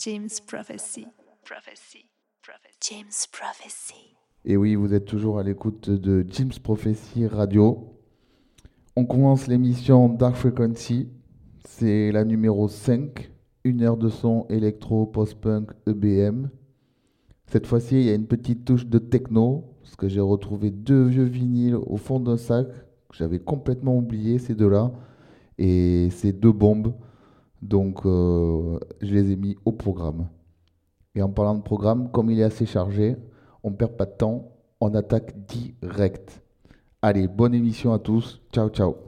James Prophecy. Prophecy. Prophecy. James Prophecy. Et oui, vous êtes toujours à l'écoute de James Prophecy Radio. On commence l'émission Dark Frequency. C'est la numéro 5, une heure de son électro, post-punk, EBM. Cette fois-ci, il y a une petite touche de techno, parce que j'ai retrouvé deux vieux vinyles au fond d'un sac. que J'avais complètement oublié ces deux-là. Et ces deux bombes. Donc, euh, je les ai mis au programme. Et en parlant de programme, comme il est assez chargé, on ne perd pas de temps, on attaque direct. Allez, bonne émission à tous. Ciao, ciao.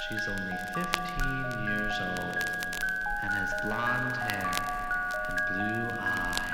She's only 15 years old and has blonde hair and blue eyes.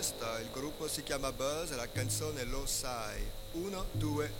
festa, il gruppo si chiama Buzz e la canzone lo sai. 1, 2, 3.